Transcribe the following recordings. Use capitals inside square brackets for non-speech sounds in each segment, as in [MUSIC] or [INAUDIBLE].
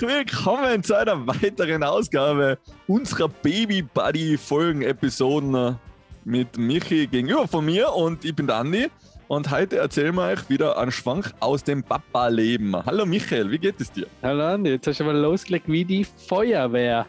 Herzlich willkommen zu einer weiteren Ausgabe unserer Baby Buddy Folgen Episoden mit Michi gegenüber von mir und ich bin der Andi und heute erzählen wir euch wieder einen Schwank aus dem Papa-Leben. Hallo Michael, wie geht es dir? Hallo Andi, jetzt hast du mal losgelegt wie die Feuerwehr.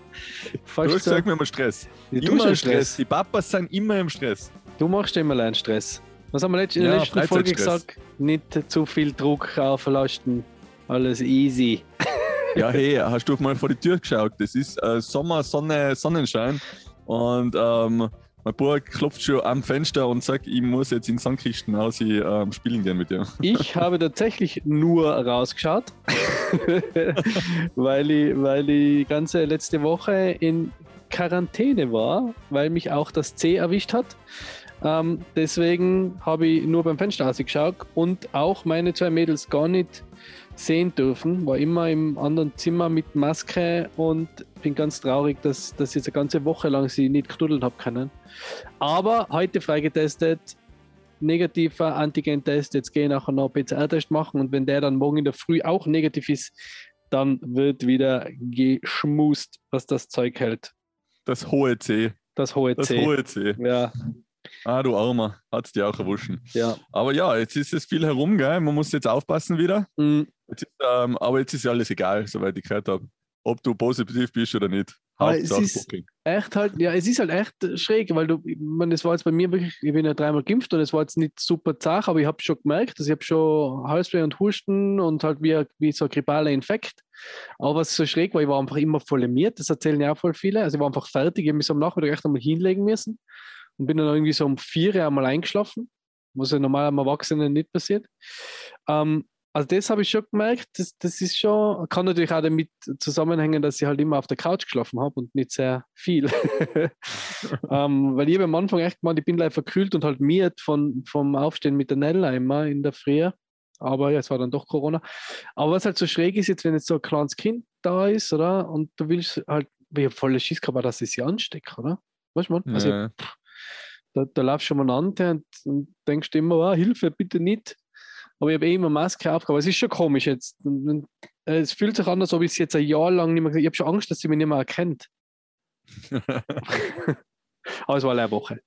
Fast du hast gesagt, wir haben Stress. Ja, immer Stress. Stress. Die Papas sind immer im Stress. Du machst immer einen Stress. Was haben wir in der ja, letzten Folge gesagt? Nicht zu viel Druck auflasten. Alles easy. [LAUGHS] Ja, hey, hast du mal vor die Tür geschaut? Das ist äh, Sommer, Sonne, Sonnenschein. Und ähm, mein Bruder klopft schon am Fenster und sagt, ich muss jetzt in Sandkisten aus ähm, spielen gehen mit dir. Ich habe tatsächlich nur rausgeschaut, [LAUGHS] weil, ich, weil ich ganze letzte Woche in Quarantäne war, weil mich auch das C erwischt hat. Ähm, deswegen habe ich nur beim Fenster ausgeschaut und auch meine zwei Mädels gar nicht sehen dürfen. War immer im anderen Zimmer mit Maske und bin ganz traurig, dass, dass ich jetzt eine ganze Woche lang sie nicht knuddeln habe können. Aber heute freigetestet, negativer Antigen-Test. Jetzt gehe ich nachher noch einen PCR-Test machen und wenn der dann morgen in der Früh auch negativ ist, dann wird wieder geschmust, was das Zeug hält. Das hohe C. Das hohe C. Das hohe C. Ja. Ah, du Armer, hat es dir auch erwuschen. Ja. Aber ja, jetzt ist es viel herum, gell? man muss jetzt aufpassen wieder. Mhm. Jetzt ist, ähm, aber jetzt ist ja alles egal, soweit ich gehört habe, ob du positiv bist oder nicht. es ist Booking. echt halt, ja, es ist halt echt schräg, weil du, man, es war jetzt bei mir wirklich, ich bin ja dreimal geimpft und es war jetzt nicht super zach, aber ich habe schon gemerkt, dass ich habe schon Halsweh und Husten und halt wie, wie so ein grippaler Infekt. Aber was so schräg war, ich war einfach immer voll emiert, das erzählen ja auch voll viele. Also ich war einfach fertig, ich habe mich so am Nachmittag echt einmal hinlegen müssen und bin dann irgendwie so um vier einmal eingeschlafen, was ja normal am Erwachsenen nicht passiert. Ähm, also das habe ich schon gemerkt, das, das ist schon, kann natürlich auch damit zusammenhängen, dass ich halt immer auf der Couch geschlafen habe und nicht sehr viel. [LAUGHS] ähm, weil ich habe am Anfang echt gemeint, ich bin leider verkühlt und halt miert von, vom Aufstehen mit der Nella immer in der Früh. Aber ja, es war dann doch Corona. Aber was halt so schräg ist, jetzt wenn jetzt so ein kleines Kind da ist, oder? Und du willst halt, ich habe voll Schiss gehabt, dass ich sie anstecke, oder? Weißt du, man? Also, ja. da, da laufst du schon mal an und, und denkst immer, oh, Hilfe, bitte nicht. Aber ich habe eh immer Maske aufgehabt. Es ist schon komisch jetzt. Es fühlt sich an, als ob ich es jetzt ein Jahr lang nicht mehr Ich habe schon Angst, dass sie mich nicht mehr erkennt. [LAUGHS] Aber es war eine Woche.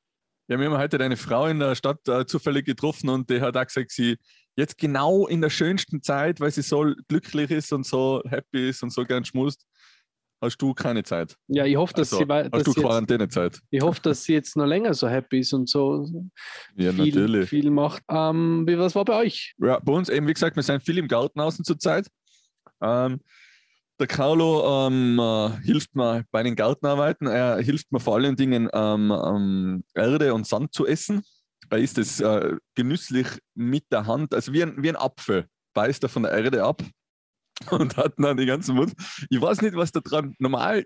Ja, wir haben heute eine Frau in der Stadt äh, zufällig getroffen und die hat auch gesagt, sie jetzt genau in der schönsten Zeit, weil sie so glücklich ist und so happy ist und so gern schmust, hast du keine Zeit. Ja, ich hoffe, dass also, sie dass Hast du Quarantänezeit? Ich hoffe, dass sie jetzt noch länger so happy ist und so ja, viel, natürlich. viel macht. Ähm, wie, was war bei euch? Ja, bei uns eben, wie gesagt, wir sind viel im Garten außen zurzeit. Ähm, der Carlo ähm, äh, hilft mir bei den Gartenarbeiten. Er hilft mir vor allen Dingen Erde und Sand zu essen. Er isst es äh, genüsslich mit der Hand, also wie ein, wie ein Apfel, beißt er von der Erde ab [LAUGHS] und hat dann die ganzen Mund. Ich weiß nicht, was da dran normal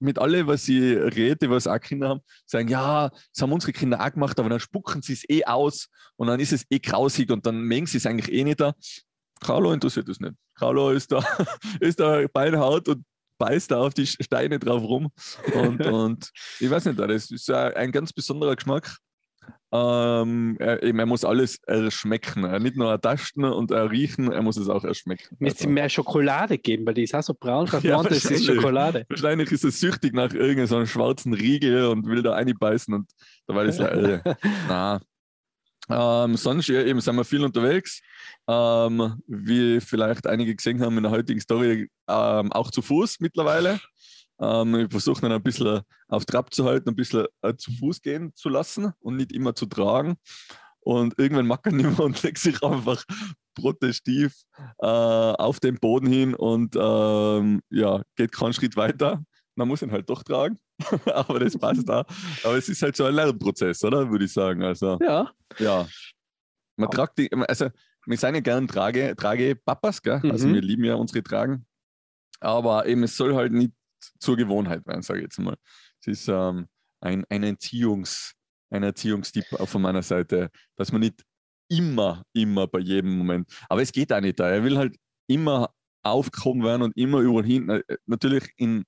mit alle, was ich rede, was auch Kinder haben, sagen, ja, das haben unsere Kinder auch gemacht, aber dann spucken sie es eh aus und dann ist es eh grausig und dann mengen sie es eigentlich eh nicht da. Carlo interessiert das nicht. Carlo ist da, [LAUGHS] ist da beinhart und beißt da auf die Steine drauf rum. Und, [LAUGHS] und ich weiß nicht, das ist ein ganz besonderer Geschmack. Ähm, er, er, muss alles erschmecken. Er nicht nur ertasten und erriechen, er muss es auch erschmecken. Müsste also. mehr Schokolade geben, weil die ist auch so braun [LAUGHS] ja, das ist Schokolade. Wahrscheinlich ist er süchtig nach irgendeinem so schwarzen Riegel und will da einbeißen und dabei ist er irre. Na. Ähm, sonst ja, eben sind wir viel unterwegs. Ähm, wie vielleicht einige gesehen haben in der heutigen Story, ähm, auch zu Fuß mittlerweile. Ähm, ich versuche dann ein bisschen auf Trab zu halten, ein bisschen äh, zu Fuß gehen zu lassen und nicht immer zu tragen. Und irgendwann mag er [LAUGHS] nicht mehr und legt sich einfach protestiv äh, auf den Boden hin und ähm, ja, geht keinen Schritt weiter. Man muss ihn halt doch tragen, [LAUGHS] aber das passt da. Aber es ist halt so ein Lernprozess, oder? Würde ich sagen. Also, ja. Ja. Man tragt die, also wir sind ja gern Trage, Trage Papas, gell? Also mhm. wir lieben ja unsere Tragen. Aber eben, es soll halt nicht zur Gewohnheit werden, sage ich jetzt mal. Es ist ähm, ein, ein, Erziehungs, ein Erziehungstipp von meiner Seite, dass man nicht immer, immer bei jedem Moment, aber es geht auch nicht da. Er will halt immer aufgehoben werden und immer überall hin. Äh, natürlich in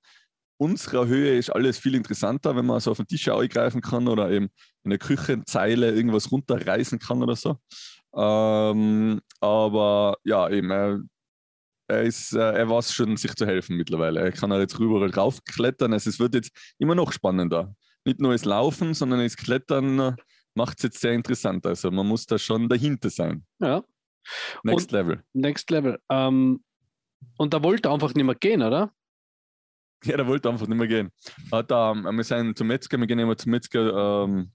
unserer Höhe ist alles viel interessanter, wenn man so auf den Tisch eingreifen kann oder eben in der Küchenzeile irgendwas runterreißen kann oder so. Ähm, aber ja, eben, er er, ist, äh, er weiß schon, sich zu helfen mittlerweile. Er kann jetzt rüber raufklettern. Also es wird jetzt immer noch spannender. Nicht nur das Laufen, sondern das Klettern äh, macht es jetzt sehr interessant. Also man muss da schon dahinter sein. Ja. Next Und- Level. Next Level. Ähm, und da wollte er einfach nicht mehr gehen, oder? Ja, der wollte einfach nicht mehr gehen. Hat, ähm, wir sind zum Metzger, wir gehen immer zum Metzger ähm,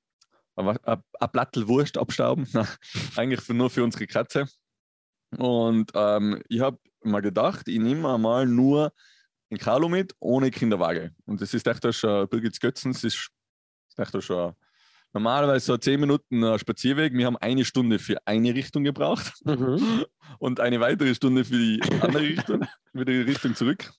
ein Plattel Wurst abstauben. [LAUGHS] Eigentlich nur für unsere Katze. Und ähm, ich habe mal gedacht, ich nehme einmal nur ein Carlo mit, ohne Kinderwaage. Und das ist echt schon, Birgit Götzens ist, ist echt schon normalerweise so 10 Minuten äh, Spazierweg. Wir haben eine Stunde für eine Richtung gebraucht Mhm. [LAUGHS] und eine weitere Stunde für die andere Richtung, für die Richtung zurück.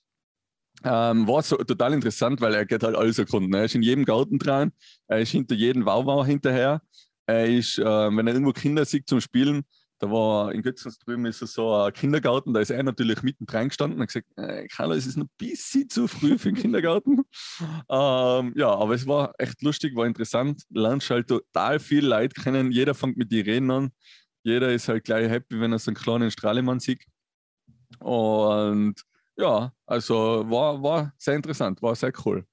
Ähm, war so total interessant, weil er geht halt alles erkunden. Er ist in jedem Garten dran, er ist hinter jedem Wauwau hinterher. Er ist, äh, wenn er irgendwo Kinder sieht zum Spielen, da war in Götzens drüben ist so ein Kindergarten, da ist er natürlich mitten dran gestanden und hat gesagt, äh, Carlo, es ist noch ein bisschen zu früh für den Kindergarten. [LAUGHS] ähm, ja, aber es war echt lustig, war interessant. Lernst halt total viel Leute kennen, jeder fängt mit dir reden an. Jeder ist halt gleich happy, wenn er so einen kleinen Strahlemann sieht. Und ja, also war, war sehr interessant, war sehr cool.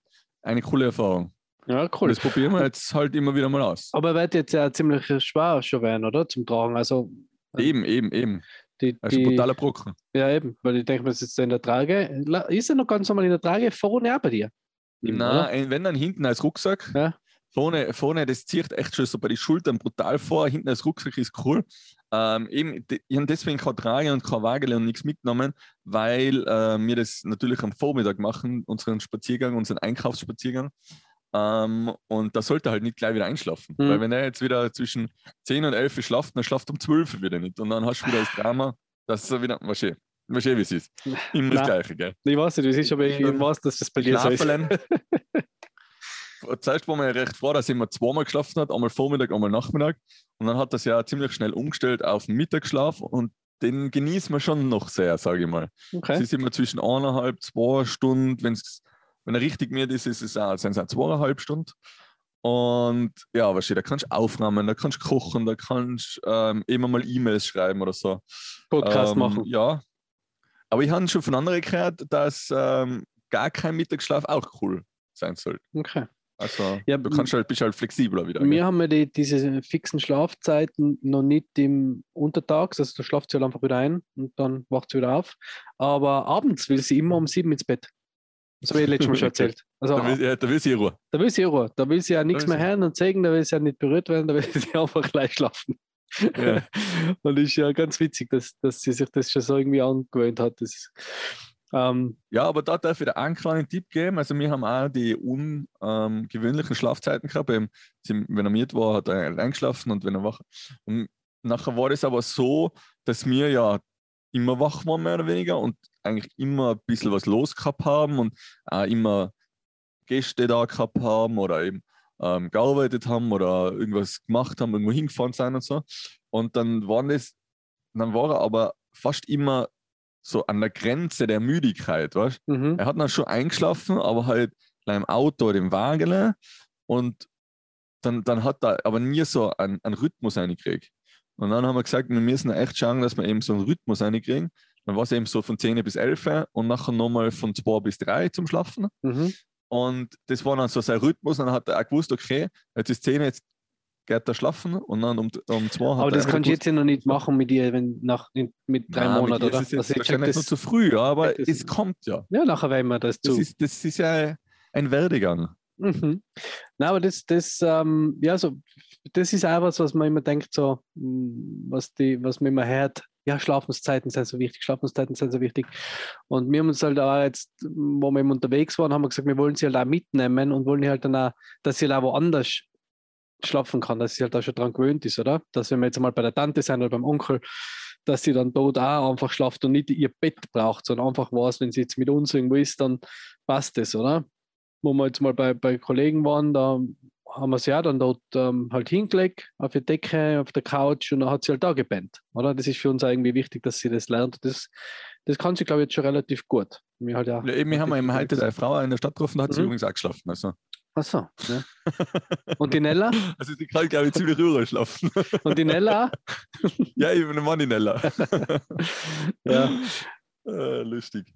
Eine coole Erfahrung. Ja, cool. das probieren wir jetzt halt immer wieder mal aus. Aber wird jetzt ja ziemlich schwer schon werden, oder? Zum Tragen. Also Eben, eben, eben. die, Das ist ein brutaler Brocken. ja eben, weil ich denke, das ist jetzt in der Trage. Ist er noch ganz normal in der Trage vorne auch bei dir? Nein, wenn dann hinten als Rucksack. Ja. Vorne, vorne, das zieht echt schon so bei den Schultern brutal vor. Hinten als Rucksack ist cool. Ähm, eben, ich habe deswegen keine Trage und keine Waagele und nichts mitgenommen, weil äh, wir das natürlich am Vormittag machen, unseren Spaziergang, unseren Einkaufsspaziergang. Ähm, und da sollte er halt nicht gleich wieder einschlafen. Mhm. Weil wenn er jetzt wieder zwischen 10 und 11 schlaft, dann schlaft er um 12 wieder nicht. Und dann hast du wieder das Drama, dass er wieder, was schön, was schön, wie es ist. [LAUGHS] Immer das. Gleiche, gell? Ich weiß nicht, wie es ist, aber ich, ich weiß, dass das bei dir so ist. Zuerst [LAUGHS] war man ja recht froh, dass immer zweimal geschlafen hat, einmal Vormittag, einmal Nachmittag. Und dann hat das ja ziemlich schnell umgestellt auf Mittagsschlaf und den genießt man schon noch sehr, sage ich mal. Es Okay. ist immer zwischen eineinhalb, zwei Stunden. Wenn's, wenn er richtig müde ist, ist es auch, sind es auch zweieinhalb Stunden. Und ja, weißt du, da kannst du aufnehmen, da kannst du kochen, da kannst du ähm, immer mal E-Mails schreiben oder so. Podcast Ähm, machen. Ja. Aber ich habe schon von anderen gehört, dass ähm, gar kein Mittagsschlaf auch cool sein soll. Okay. Also Ja, du kannst halt, bist halt flexibler wieder. Wir haben ja die, diese fixen Schlafzeiten noch nicht im Untertags, also da schlaft sie halt einfach wieder ein und dann wacht sie wieder auf. Aber abends will sie immer um sieben ins Bett. Das habe ich letztes Mal schon erzählt. Also Da will, ja, da will sie Ruhe. da will sie Ruhe, da will sie ja nichts mehr hören und zeigen, da will sie ja nicht berührt werden, da will [LAUGHS] sie einfach gleich schlafen. Ja. [LAUGHS] und ist ja ganz witzig, dass, dass sie sich das schon so irgendwie angewöhnt hat. Das, ähm, Ja, aber da darf ich dir einen kleinen Tipp geben. Also wir haben auch die ungewöhnlichen Schlafzeiten gehabt. Wenn er mit war, hat er eingeschlafen und wenn er wach. Und nachher war das aber so, dass wir ja immer wach waren, mehr oder weniger, und eigentlich immer ein bisschen was los gehabt haben und auch immer Gäste da gehabt haben oder eben ähm, gearbeitet haben oder irgendwas gemacht haben, irgendwo hingefahren sind und so. Und dann waren das, dann war er aber fast immer so an der Grenze der Müdigkeit, weißt mhm. Er hat dann schon eingeschlafen, aber halt im Auto oder im Wagen und dann, dann hat er aber nie so einen, einen Rhythmus reingekriegt. Und dann haben wir gesagt, wir müssen echt schauen, dass wir eben so einen Rhythmus reinkriegen. Dann war es eben so von 10 bis 11 und nachher nochmal von 2 bis 3 zum Schlafen. Mhm. Und das war dann so sein Rhythmus. Und dann hat er auch gewusst, okay, jetzt ist 10, jetzt geht er schlafen und dann um, um 2 hat Aber er das kannst du jetzt ja noch nicht machen mit ihr, wenn nach, mit drei Nein, mit Monaten, ihr oder? ist jetzt Also wahrscheinlich das, noch zu früh, aber das- es kommt ja. ja, nachher werden wir das Das zu. ist, das ist ja ein Werdegang. Mhm. Na, aber das, das, ähm, ja, so, das ist auch was, was man immer denkt, so, mh, was, die, was man immer hört, ja, Schlafenszeiten sind so wichtig, Schlafenszeiten sind so wichtig. Und wir haben uns halt auch jetzt, wo wir eben unterwegs waren, haben wir gesagt, wir wollen sie halt auch mitnehmen und wollen halt dann auch, dass sie halt auch woanders schlafen kann, dass sie halt auch schon dran gewöhnt ist, oder? Dass wenn wir jetzt mal bei der Tante sind oder beim Onkel, dass sie dann dort auch einfach schlaft und nicht ihr Bett braucht, sondern einfach weiß, wenn sie jetzt mit uns irgendwo ist, dann passt es, oder? wo wir jetzt mal bei, bei Kollegen waren, da haben wir sie ja dann dort ähm, halt hingelegt, auf die Decke, auf der Couch und dann hat sie halt da gepennt. Oder? Das ist für uns irgendwie wichtig, dass sie das lernt. Das, das kann sie, glaube ich, jetzt schon relativ gut. Wir halt ja, Ja, eben, wir haben eben heute eine Frau in der Stadt getroffen, da hat sie Mhm. übrigens auch geschlafen. Also, Achso. Ja. [LAUGHS] Und die Nella? also sie kann, glaube ich, ziemlich rüber schlafen. Und die Nella? [LAUGHS] ja, ich bin eine Mann in Ella. [LAUGHS] Ja. Äh, lustig.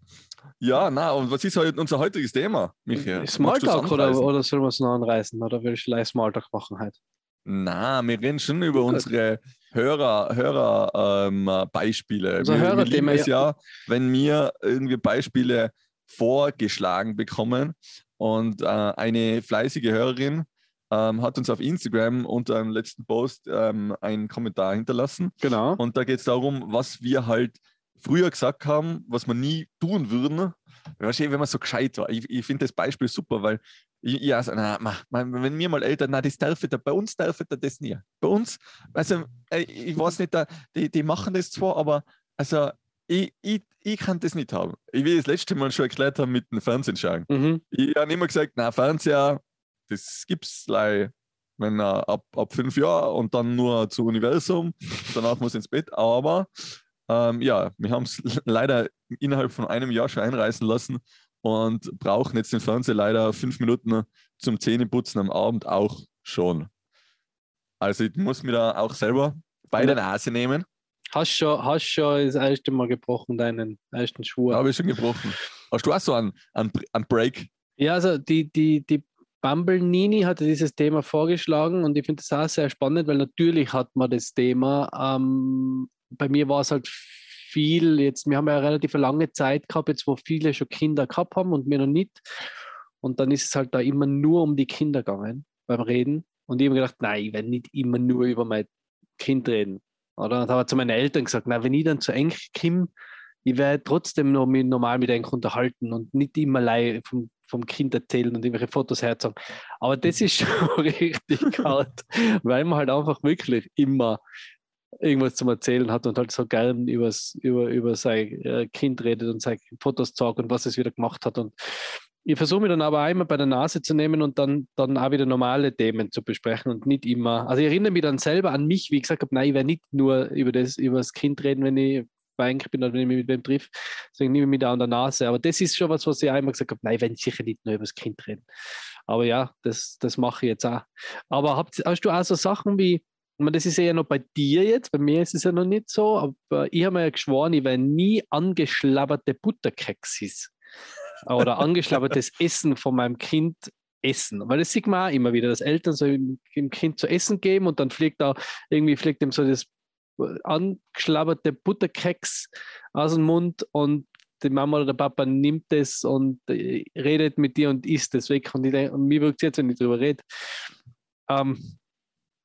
Ja, na, und was ist heute unser heutiges Thema, Michael? Smalltalk oder, oder sollen wir es noch anreißen? Oder willst du gleich Smalltalk machen heute? Na, wir reden schon über unsere Hörer, Hörer ähm, Beispiele. Also wir, Hörer, wir es ja, wenn wir irgendwie Beispiele vorgeschlagen bekommen. Und äh, eine fleißige Hörerin ähm, hat uns auf Instagram unter einem letzten Post ähm, einen Kommentar hinterlassen. Genau. Und da geht es darum, was wir halt früher gesagt haben, was wir nie tun würden. Wenn man so gescheit war. Ich, ich finde das Beispiel super, weil ich, ich also, na, wenn mir mal Eltern, na, das darf da, bei uns darf da das nie. Bei uns, also ich weiß nicht, die, die machen das zwar, aber also ich, ich, ich kann das nicht haben. Ich will das letzte Mal schon erklärt haben mit dem Fernsehen schauen. Mhm. Ich habe immer gesagt, na, Fernseher, das gibt es wenn ab, ab fünf Jahren und dann nur zu Universum, danach muss ins Bett. Aber ähm, ja, wir haben es [LAUGHS] leider innerhalb von einem Jahr schon einreißen lassen und brauchen jetzt den Fernseher leider fünf Minuten zum Zähneputzen am Abend auch schon. Also ich muss mir da auch selber bei der Nase nehmen. Hast schon, hast schon das erste Mal gebrochen, deinen ersten Schwur? Habe ich schon gebrochen. Hast du auch so einen, einen, einen Break? Ja, also die, die, die Bumble Nini hatte dieses Thema vorgeschlagen und ich finde das auch sehr spannend, weil natürlich hat man das Thema ähm, bei mir war es halt viel, jetzt, wir haben ja eine relativ lange Zeit gehabt, jetzt wo viele schon Kinder gehabt haben und wir noch nicht. Und dann ist es halt da immer nur um die Kinder gegangen beim Reden. Und ich habe gedacht, nein, ich werde nicht immer nur über mein Kind reden. Oder? Und habe zu meinen Eltern gesagt, na, wenn ich dann zu eng komme, ich werde trotzdem noch mit, normal mit Enk unterhalten und nicht immer allein vom, vom Kind erzählen und irgendwelche Fotos herzeigen. Aber das ist [LAUGHS] schon richtig hart, weil man halt einfach wirklich immer irgendwas zum Erzählen hat und halt so gern übers, über, über sein äh, Kind redet und seine Fotos zeigt und was es wieder gemacht hat. Und ich versuche mich dann aber einmal bei der Nase zu nehmen und dann, dann auch wieder normale Themen zu besprechen und nicht immer. Also ich erinnere mich dann selber an mich, wie ich gesagt habe, nein, ich werde nicht nur über das, über das Kind reden, wenn ich bei bin oder wenn ich mich mit wem triff, deswegen nehme ich mich da an der Nase. Aber das ist schon was, was ich einmal gesagt habe, nein, ich werde sicher nicht nur über das Kind reden. Aber ja, das, das mache ich jetzt auch. Aber hast du auch so Sachen wie, das ist ja noch bei dir jetzt, bei mir ist es ja noch nicht so, aber ich habe mir ja geschworen, ich werde nie angeschlabberte Butterkeksis oder angeschlabbertes [LAUGHS] Essen von meinem Kind essen. Weil das sieht man auch immer wieder, dass Eltern so dem Kind zu essen geben und dann fliegt da irgendwie fliegt ihm so das angeschlabberte Butterkeks aus dem Mund und die Mama oder der Papa nimmt es und äh, redet mit dir und isst es weg. Und, ich denke, und mir wirkt es jetzt, wenn ich darüber rede. Ähm,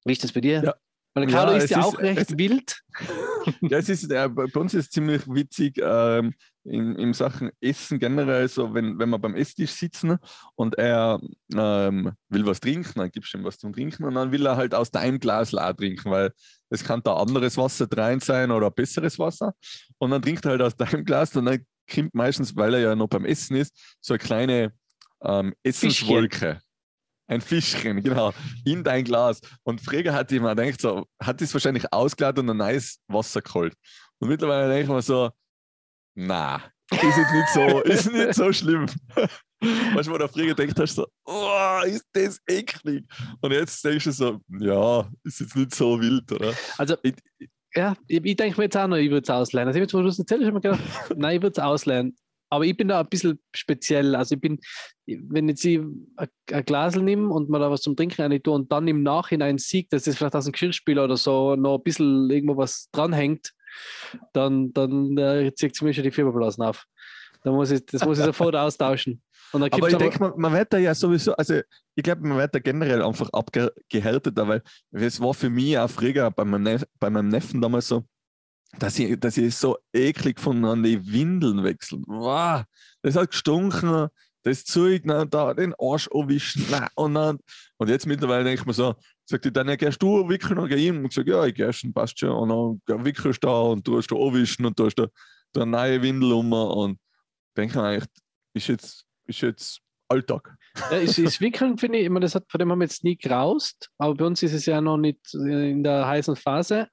wie ist das bei dir? Ja. Weil Carlo ja, ist ja auch recht es, wild. Ja, es ist, äh, bei uns ist es ziemlich witzig ähm, in, in Sachen Essen generell, so wenn, wenn wir beim Esstisch sitzen und er ähm, will was trinken, dann gibst du ihm was zum Trinken und dann will er halt aus deinem Glas auch trinken, weil es kann da anderes Wasser rein sein oder besseres Wasser. Und dann trinkt er halt aus deinem Glas und dann kommt meistens, weil er ja noch beim Essen ist, so eine kleine ähm, Essenswolke ein Fischchen, genau, in dein Glas. Und Freger hat immer gedacht, so, hat das wahrscheinlich ausgeladen und ein neues Wasser geholt. Und mittlerweile denke ich mir so, na, ist jetzt nicht so, [LAUGHS] ist nicht so schlimm. [LAUGHS] Weißt du, wo der Freger denkt hast, so, oh, ist das eklig. Und jetzt denkst du so, ja, ist jetzt nicht so wild, oder? Also, ich, ja, ich, ich denke mir jetzt auch noch, ich würde es ausleihen. Also, jetzt, wo du es erzählst, habe ich mir gedacht, [LAUGHS] nein, ich würde es ausleihen. Aber ich bin da ein bisschen speziell. Also ich bin, wenn jetzt ich ein Glas nehme und mir da was zum Trinken rein tue und dann im Nachhinein sieht, dass das vielleicht aus dem Geschirrspüler oder so noch ein bisschen irgendwo was dranhängt, dann, dann äh, zieht es mir schon die Fieberblasen auf. Da muss ich, das muss ich sofort [LAUGHS] austauschen. aber ich denke, man, man wird da ja sowieso, also ich glaube, man wird da generell einfach abgehärteter, weil es war für mich auch früher bei meinem, Nef bei meinem Neffen damals so, dass ich, dass ich so eklig von an die Windeln wechseln. Wow, das hat gestunken, das Zeug, na, da den Arsch anwischen. [LAUGHS] Na, und, dann, und jetzt mittlerweile denke ich mir so, sagt die dann, gehst du wickeln und geh ihm? Und ich sage, ja, ich gehe schon, passt schon. Und dann wickelst du da und du hast da anwischen und du hast da, eine neue Windel um und denke mir eigentlich, ist jetzt, ist jetzt Alltag. Ja, ist, ist Wickeln, finde ich, ich meine, das hat, von dem haben wir jetzt nie graust, aber bei uns ist es ja noch nicht in der heißen Phase.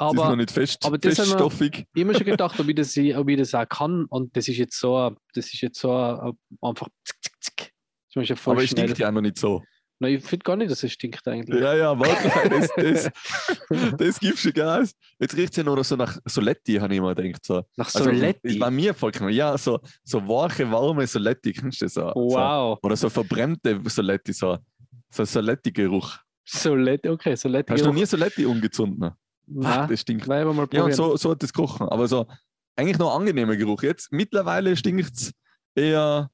Aber, das ist noch nicht fest, aber das feststoffig. Ich immer schon gedacht, ob ich, das, ob ich das auch kann. Und das ist jetzt so, das ist jetzt so einfach zick, zick, zick. Das aber es stinkt ja auch noch nicht so. Nein, ich finde gar nicht, dass es stinkt eigentlich. Ja, ja, warte, [LAUGHS] das, das, das gibst du Gas. Jetzt riecht es ja nur so nach Soletti, habe ich immer gedacht. So. Nach Soletti? Also, bei mir vollkommen. Ja, so, so weiche, warme Soletti, kennst du das? So, wow. So, oder so verbrennte Soletti, so, so Soletti-Geruch. Soletti, okay, Soletti. Hast du noch nie Soletti umgezogen? Nein, das stinkt. Nein, mal ja, und so, so hat das gerochen. Aber so, eigentlich noch ein angenehmer Geruch. Jetzt, mittlerweile stinkt es eher...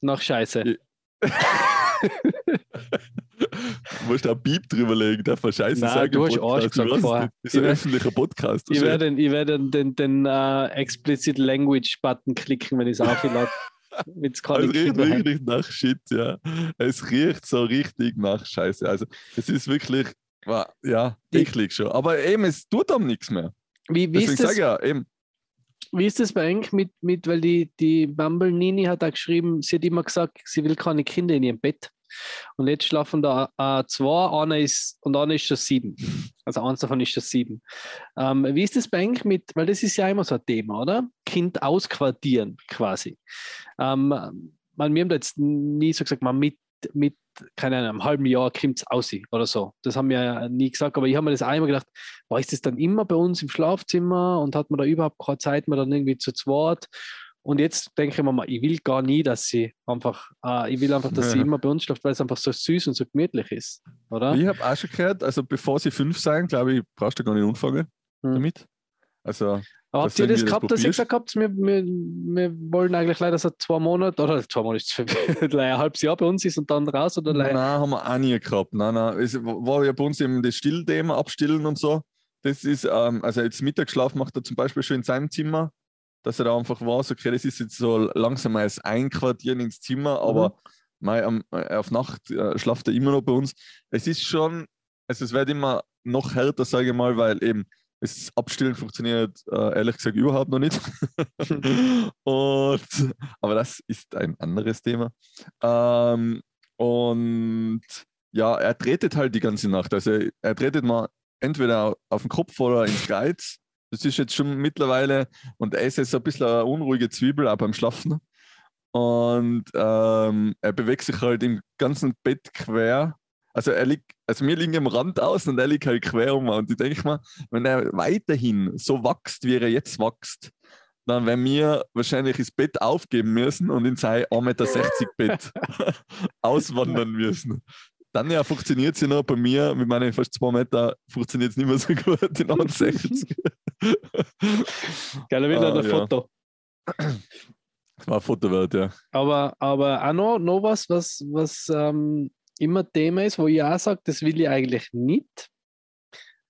Nach Scheiße. du [LAUGHS] musst da Piep drüber legen, darf man Scheiße Nein, sagen. Du hast Arsch gesagt vorher. Das ist ein öffentlicher Podcast. Ich werde, ich werde den, den uh, Explicit Language Button klicken, wenn ich es auflade. [LAUGHS] es riecht wirklich nach Shit, ja. Es riecht so richtig nach Scheiße. Also, es ist wirklich, ja, eklig schon. Aber eben, es tut einem nichts mehr. Wie, wie Deswegen ist das? ja, eben. Wie ist das bei euch mit, mit weil die, die Bumble Nini hat da geschrieben, sie hat immer gesagt, sie will keine Kinder in ihrem Bett. Und jetzt schlafen da äh, zwei, einer ist und einer ist schon sieben. [LAUGHS] Also eins davon ist schon sieben. Ähm, wie ist das bei euch mit, weil das ist ja immer so ein Thema, oder? Kind ausquartieren quasi. Ähm, man, wir haben da jetzt nie so gesagt, man mit, mit keine Ahnung, einem halben Jahr kommt es aus oder so. Das haben wir ja nie gesagt, aber ich habe mir das einmal gedacht, war ist das dann immer bei uns im Schlafzimmer und hat man da überhaupt keine Zeit mehr dann irgendwie zu zweit? Und jetzt denke ich mir mal, ich will gar nie, dass sie einfach, äh, ich will einfach, dass sie immer bei uns schläft, weil es einfach so süß und so gemütlich ist, oder? Ich habe auch schon gehört, also bevor sie fünf sein, glaube ich, brauchst du gar nicht anfangen Hm. damit. Also, Aber habt ihr das gehabt, dass ihr gesagt habt, wir, wir, wir wollen eigentlich leider so zwei Monate, oder zwei Monate ist [LAUGHS] ein halbes Jahr bei uns ist und dann raus, oder Nein, haben wir auch nie gehabt. Nein, nein. Es war ja bei uns eben das Stillthema, Abstillen und so. Das ist, ähm, also jetzt Mittagsschlaf macht er zum Beispiel schon in seinem Zimmer, dass er da einfach weiß, okay, das ist jetzt so langsam als Einquartieren ins Zimmer, aber mei, am- äh, auf Nacht äh, schlaft er immer noch bei uns. Es ist schon, also es wird immer noch härter, sage ich mal, weil eben das Abstillen funktioniert äh, ehrlich gesagt überhaupt noch nicht. [LAUGHS] und, aber das ist ein anderes Thema. Ähm, und ja, er tretet halt die ganze Nacht. Also er tretet mal entweder auf den Kopf oder ins Kreuz. Das ist jetzt schon mittlerweile, und er ist jetzt ein bisschen eine unruhige Zwiebel, auch beim Schlafen. Und ähm, er bewegt sich halt im ganzen Bett quer. Also er liegt, also wir liegen am Rand aus und er liegt halt quer um. Und ich denke mal, wenn er weiterhin so wächst, wie er jetzt wächst, dann werden wir wahrscheinlich das Bett aufgeben müssen und in sein 1,60 Meter Bett [LAUGHS] auswandern müssen. Dann ja funktioniert sie noch bei mir mit meinen fast 2 Meter, funktioniert es nicht mehr so gut in 1,60. Geil, wieder Ah, ein ja. Foto. Das war ein Foto wert, ja. Aber, aber auch noch, noch was, was, was ähm, immer Thema ist, wo ich auch sage, das will ich eigentlich nicht.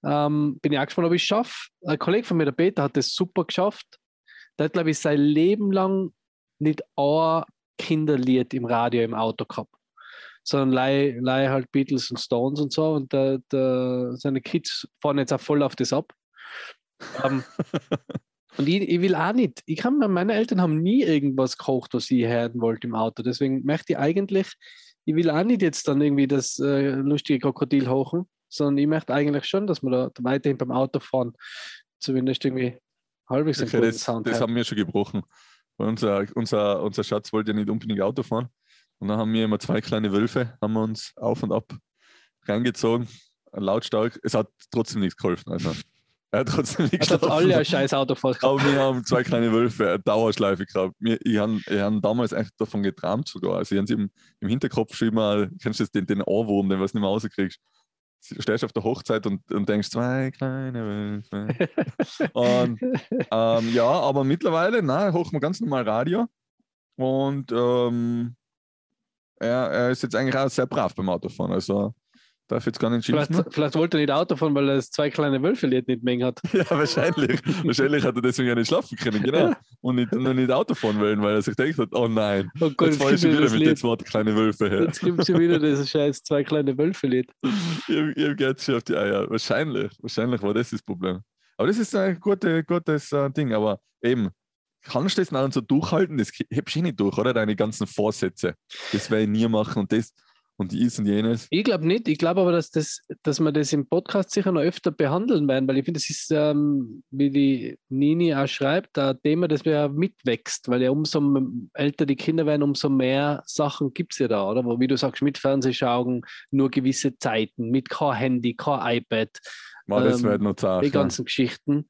Ähm, bin ich auch gespannt, ob ich es schaffe. Ein Kollege von mir, der Peter, hat das super geschafft. Der hat, glaube ich, sein Leben lang nicht ein Kinderlied im Radio im Auto gehabt, sondern leih halt Beatles und Stones und so. Und der, der, seine Kids fahren jetzt auch voll auf das ab. Ähm, [LAUGHS] und ich, ich will auch nicht. Ich kann, meine Eltern haben nie irgendwas gekocht, was ich hören wollte im Auto. Deswegen möchte ich eigentlich, ich will auch nicht jetzt dann irgendwie das äh, lustige Krokodil hochen, sondern ich möchte eigentlich schon, dass wir da weiterhin beim Autofahren zumindest irgendwie halbwegs Okay, guten das, Sound das haben wir schon gebrochen. Weil unser, unser, unser Schatz wollte ja nicht unbedingt Auto fahren. Und dann haben wir immer zwei kleine Wölfe, haben wir uns auf und ab reingezogen, lautstark. Es hat trotzdem nichts geholfen. Also, er hat trotzdem nichts Also hat alle ein scheiß Autofahrt gehabt. Aber wir haben zwei kleine Wölfe, eine Dauerschleife gehabt. Wir, ich habe hab damals eigentlich davon geträumt sogar. Also ich habe im, im Hinterkopf schon immer, kennst du das, den, den Ohrwurm, den du nicht mehr rauskriegst. Du stehst auf der Hochzeit und, und denkst, zwei kleine Wölfe. [LAUGHS] und ähm, ja, aber mittlerweile, na, hoch mal ganz normal Radio. Und ähm, er, er ist jetzt eigentlich auch sehr brav beim Autofahren. Also darf jetzt gar nicht schimpfen. Vielleicht, vielleicht wollte er nicht Auto fahren, weil er zwei kleine Wölfe-Lied nicht mehr hat. [LAUGHS] Ja, wahrscheinlich. wahrscheinlich hat er deswegen ja nicht schlafen können, genau. Und nicht, und nicht Auto fahren wollen, weil er sich denkt hat, oh nein, Oh Gott, jetzt fahre ich jetzt schon wieder mit den Lied. zwei kleinen Wölfe her. Jetzt gibt es schon wieder das scheiß zwei kleine Wölfe-Lied. Ihr, ihr geht schon auf die Eier. Wahrscheinlich, wahrscheinlich war das das Problem. Aber das ist ein gute, gutes äh, Ding. Aber eben, kannst du das dann so durchhalten? Das hebst du eh nicht durch, oder? Deine ganzen Vorsätze. Das werde ich nie machen und das. Und dies und jenes. Ich glaube nicht. Ich glaube aber, dass, das, dass wir das im Podcast sicher noch öfter behandeln werden, weil ich finde, das ist, ähm, wie die Nini auch schreibt, ein Thema, das ja mitwächst, weil ja umso älter die Kinder werden, umso mehr Sachen gibt es ja da, oder? Wo, wie du sagst, mit Fernsehschauen, nur gewisse Zeiten, mit kein Handy, kein iPad. Mal, das ähm, wird noch zart, Die ganzen ja. Geschichten.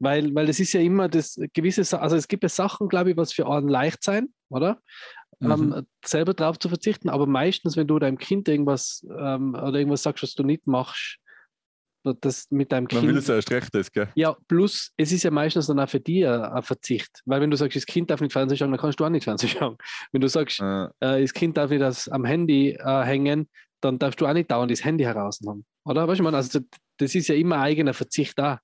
Weil, weil es ist ja immer das gewisse, also es gibt ja Sachen, glaube ich, was für einen leicht sein, oder? Mhm. Ähm, selber drauf zu verzichten, aber meistens, wenn du deinem Kind irgendwas ähm, oder irgendwas sagst, was du nicht machst, das mit deinem Kind. Man will es ja erst recht ist, gell? Ja, plus es ist ja meistens dann auch für dich ein Verzicht. Weil wenn du sagst, das Kind darf nicht Fernsehen schauen, dann kannst du auch nicht Fernsehen [LAUGHS] schauen. Wenn du sagst, äh. Äh, das Kind darf nicht das am Handy äh, hängen, dann darfst du auch nicht dauernd das Handy heraus haben. Oder? Weißt du, man, also das ist ja immer eigener Verzicht da.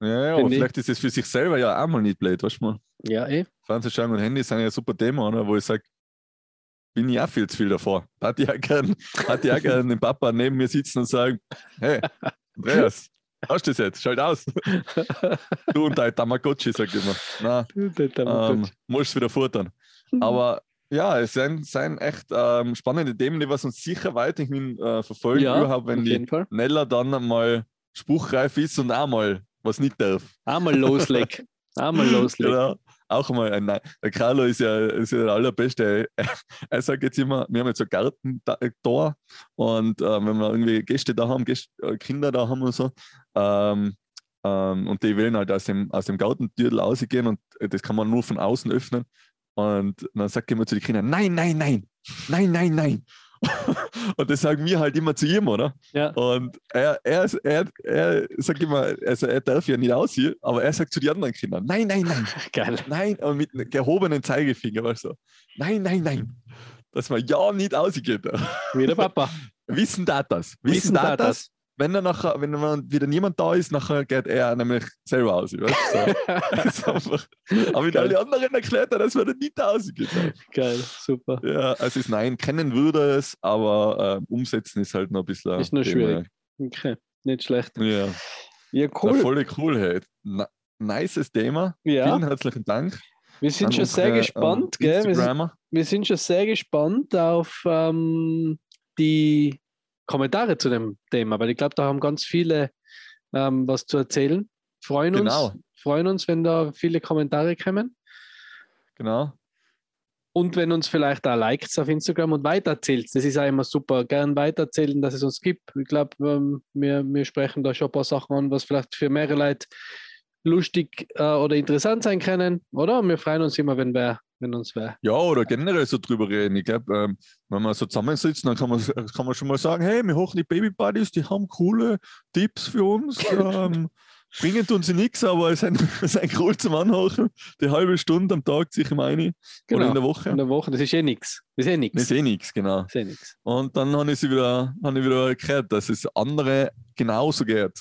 Ja, ja aber vielleicht ist es für sich selber ja auch mal nicht blöd, weißt du mal. Ja, eh. Fernsehschauen und Handy sind ja ein super Thema, oder? wo ich sage, bin ich auch viel zu viel davor. Ich auch gern, ich auch gern den Papa neben mir sitzen und sagen, hey, Andreas, hast du das jetzt? Schalt aus. du und dein Tamagotchi, sag ich immer. Na, ähm, musst wieder futtern. Aber ja, es sind, sind echt ähm, spannende Themen, die was uns sicher weiterhin äh, verfolgen, ja, überhaupt, wenn die Nella dann mal spruchreif ist und auch mal was nicht darf. Einmal loslegen. Einmal loslegen. Genau. Auch mal ein Nein. Der Carlo ist ja, ist ja der Allerbeste. [LAUGHS] Er, sagt jetzt immer, wir haben jetzt ein Garten da, da und äh, wenn wir irgendwie Gäste da haben, Gäste, äh, Kinder da haben und so, ähm, ähm, und die wollen halt aus dem, aus dem Gartentürtel rausgehen und das kann man nur von außen öffnen. Und dann sagt er immer zu den Kindern, nein, nein, nein, nein, nein, nein. [LAUGHS] und das sagen wir halt immer zu ihm, oder? Ja. Und er, er, er, er sagt immer, also er darf ja nicht aussehen, aber er sagt zu den anderen Kindern, nein, nein, nein. [LAUGHS] Geil. Nein, und mit einem gehobenen Zeigefinger, weißt du. Nein, nein, nein. Dass man ja nicht ausgeht. Wie der Papa. [LAUGHS] Wissen da das. Wissen, Wissen da das. Wenn er nachher, wenn wieder niemand da ist, nachher geht er nämlich selber aus. Weißt? So. [LAUGHS] aber mit alle anderen erklärt er, dass man nicht ausgeht. Geil, super. Ja, also ist nein, kennen würde es, aber äh, umsetzen ist halt noch ein bisschen. Ist nur schwierig. Okay, nicht schlecht. Ja. Ja, cool. Ja, voll cool, hey. nices Thema. Ja. Vielen herzlichen Dank. Wir sind schon unsere, sehr gespannt, ähm, gell? Wir sind, wir sind, schon sehr gespannt auf ähm, die Kommentare zu dem Thema, weil ich glaube, da haben ganz viele ähm, was zu erzählen. Freuen genau. uns, freuen uns, wenn da viele Kommentare kommen. Genau. Und wenn uns vielleicht da liked auf Instagram und weitererzählt, das ist auch immer super. Gern weitererzählen, dass es uns gibt. Ich glaube, ähm, wir, wir sprechen da schon ein paar Sachen an, was vielleicht für mehrere Leute lustig äh, oder interessant sein können, oder? Wir freuen uns immer, wenn wer wenn uns wer. Ja, oder generell so drüber reden. Ich glaube, ähm, wenn man so zusammensitzt, dann kann man, kann man schon mal sagen, hey, wir hochen die Baby Buddies, die haben coole Tipps für uns. [LAUGHS] ähm, bringen tun sie nichts, aber es sind, [LAUGHS] sind cool zum Anhochen. Die halbe Stunde am Tag sich im eine genau, oder in der Woche. In der Woche, das ist eh nichts. Das ist eh nichts. Das ist eh nichts, genau. Das ist eh nichts. Und dann habe ich, sie wieder, hab ich wieder erklärt, dass es andere genauso geht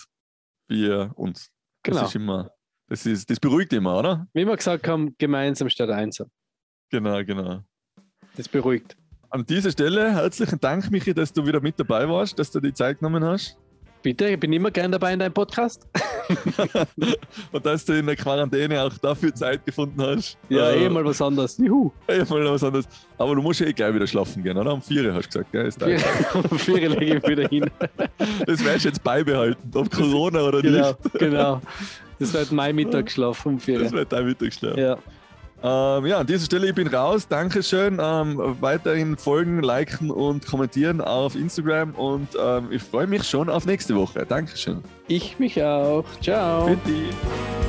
wie uns. Genau. Das ist immer, das, ist, das beruhigt immer, oder? Wie wir gesagt haben, gemeinsam statt einsam. Genau, genau. Das beruhigt. An dieser Stelle herzlichen Dank, Michi, dass du wieder mit dabei warst, dass du die Zeit genommen hast. Bitte, ich bin immer gern dabei in deinem Podcast. [LAUGHS] und dass du in der Quarantäne auch dafür Zeit gefunden hast. Ja, äh, eh mal was anderes. Juhu. Eh mal was anderes. Aber du musst ja eh gleich wieder schlafen gehen, oder? Um vier hast du gesagt, gell? Ist [LAUGHS] um vier lege ich wieder hin. das wärst du jetzt beibehalten, ob Corona oder genau, nicht. Genau, genau. Das wird mein Mittagsschlaf um vier. Das wird dein Mittagsschlaf. Ja. Ähm, ja, an dieser Stelle, ich bin raus. Dankeschön. Ähm, weiterhin folgen, liken und kommentieren auf Instagram und ähm, ich freue mich schon auf nächste Woche. Dankeschön. Ich mich auch. Ciao. Bitte.